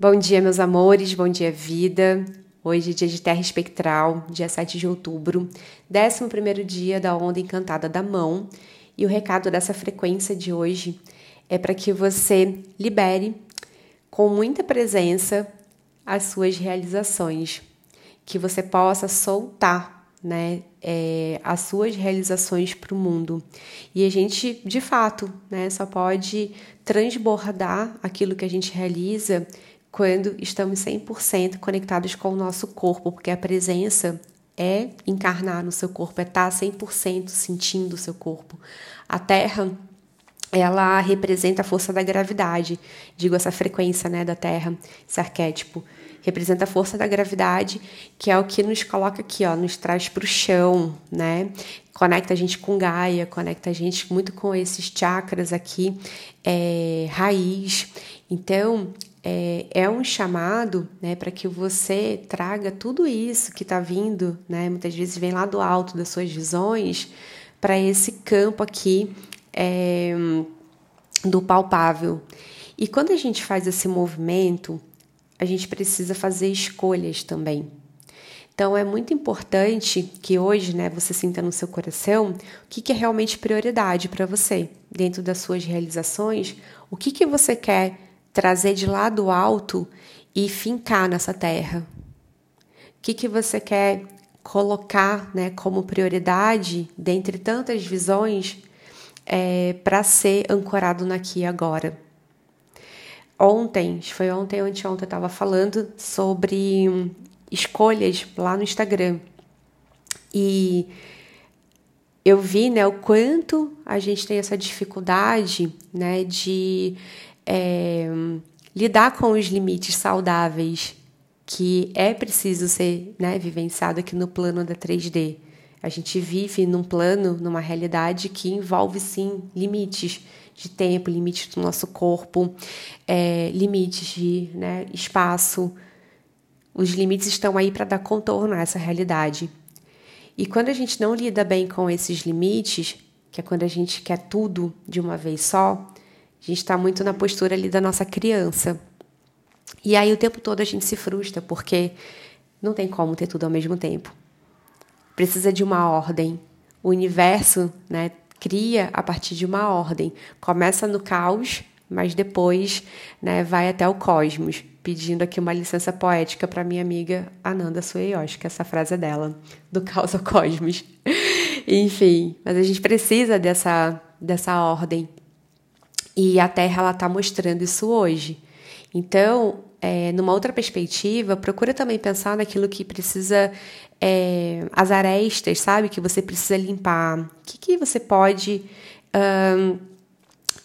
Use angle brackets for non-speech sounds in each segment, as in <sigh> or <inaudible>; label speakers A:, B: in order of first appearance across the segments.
A: Bom dia, meus amores, bom dia, vida. Hoje, é dia de Terra Espectral, dia 7 de outubro, 11 dia da Onda Encantada da Mão. E o recado dessa frequência de hoje é para que você libere com muita presença as suas realizações, que você possa soltar né, é, as suas realizações para o mundo. E a gente, de fato, né, só pode transbordar aquilo que a gente realiza quando estamos 100% conectados com o nosso corpo, porque a presença é encarnar no seu corpo, é estar 100% sentindo o seu corpo. A Terra, ela representa a força da gravidade, digo essa frequência, né, da Terra, esse arquétipo representa a força da gravidade, que é o que nos coloca aqui, ó, nos traz para o chão, né? Conecta a gente com Gaia, conecta a gente muito com esses chakras aqui, é, raiz. Então, é, é um chamado né, para que você traga tudo isso que está vindo, né, muitas vezes vem lá do alto das suas visões, para esse campo aqui é, do palpável. E quando a gente faz esse movimento, a gente precisa fazer escolhas também. Então é muito importante que hoje, né, você sinta no seu coração o que, que é realmente prioridade para você dentro das suas realizações, o que, que você quer trazer de lá do alto e fincar nessa terra? O que, que você quer colocar né, como prioridade, dentre tantas visões, é, para ser ancorado naqui agora? Ontem, foi ontem ou anteontem, eu estava falando sobre escolhas lá no Instagram. E eu vi né, o quanto a gente tem essa dificuldade né, de é, lidar com os limites saudáveis que é preciso ser né, vivenciado aqui no plano da 3D. A gente vive num plano, numa realidade que envolve sim limites de tempo, limites do nosso corpo, é, limites de né, espaço. Os limites estão aí para dar contorno a essa realidade. E quando a gente não lida bem com esses limites, que é quando a gente quer tudo de uma vez só, a gente está muito na postura ali da nossa criança. E aí o tempo todo a gente se frustra, porque não tem como ter tudo ao mesmo tempo. Precisa de uma ordem. O universo né, cria a partir de uma ordem. Começa no caos, mas depois né, vai até o cosmos. Pedindo aqui uma licença poética para minha amiga Ananda Sueyoshi, que essa frase é dela, do caos ao cosmos. <laughs> Enfim, mas a gente precisa dessa, dessa ordem. E a Terra ela está mostrando isso hoje. Então, é, numa outra perspectiva, procura também pensar naquilo que precisa, é, as arestas, sabe? Que você precisa limpar. O que, que você pode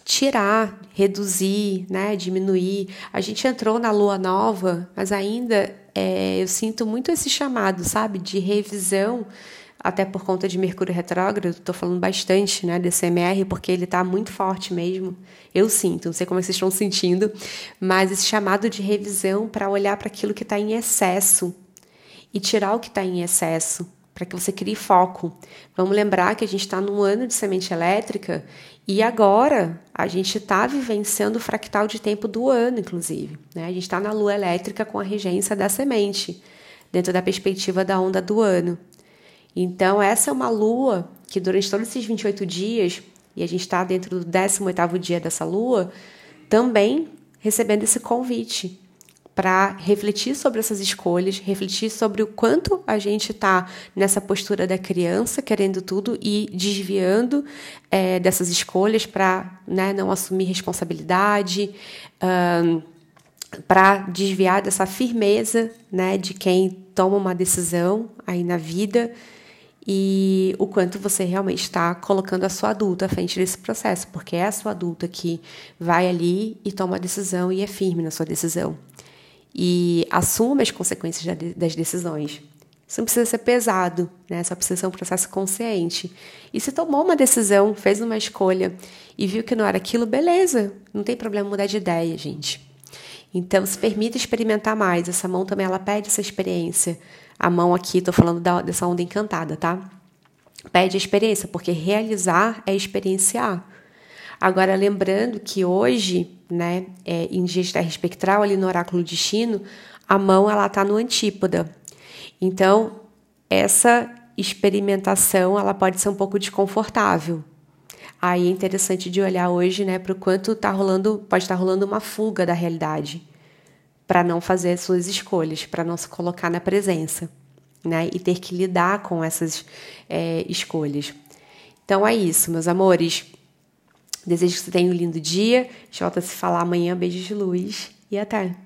A: tirar, reduzir, né? Diminuir. A gente entrou na lua nova, mas ainda é, eu sinto muito esse chamado, sabe? De revisão até por conta de Mercúrio retrógrado, estou falando bastante né, desse MR, porque ele está muito forte mesmo. Eu sinto, não sei como vocês estão sentindo, mas esse chamado de revisão para olhar para aquilo que está em excesso e tirar o que está em excesso, para que você crie foco. Vamos lembrar que a gente está num ano de semente elétrica e agora a gente está vivenciando o fractal de tempo do ano, inclusive. Né? A gente está na lua elétrica com a regência da semente, dentro da perspectiva da onda do ano. Então, essa é uma lua que durante todos esses 28 dias, e a gente está dentro do 18º dia dessa lua, também recebendo esse convite para refletir sobre essas escolhas, refletir sobre o quanto a gente está nessa postura da criança, querendo tudo e desviando é, dessas escolhas para né, não assumir responsabilidade, um, para desviar dessa firmeza né, de quem toma uma decisão aí na vida e o quanto você realmente está colocando a sua adulta à frente desse processo, porque é a sua adulta que vai ali e toma a decisão e é firme na sua decisão. E assume as consequências das decisões. Isso não precisa ser pesado, né? Só precisa ser um processo consciente. E se tomou uma decisão, fez uma escolha e viu que não era aquilo, beleza, não tem problema mudar de ideia, gente. Então, se permita experimentar mais. Essa mão também ela pede essa experiência. A mão aqui, estou falando da, dessa onda encantada, tá? Pede a experiência, porque realizar é experienciar. Agora, lembrando que hoje, né, é, em dias de espectral, ali no oráculo destino, a mão ela está no antípoda. Então, essa experimentação ela pode ser um pouco desconfortável. Aí é interessante de olhar hoje, né, para o quanto tá rolando, pode estar tá rolando uma fuga da realidade, para não fazer as suas escolhas, para não se colocar na presença, né, e ter que lidar com essas é, escolhas. Então é isso, meus amores. Desejo que você tenha um lindo dia. A se falar amanhã. Beijos de luz e até!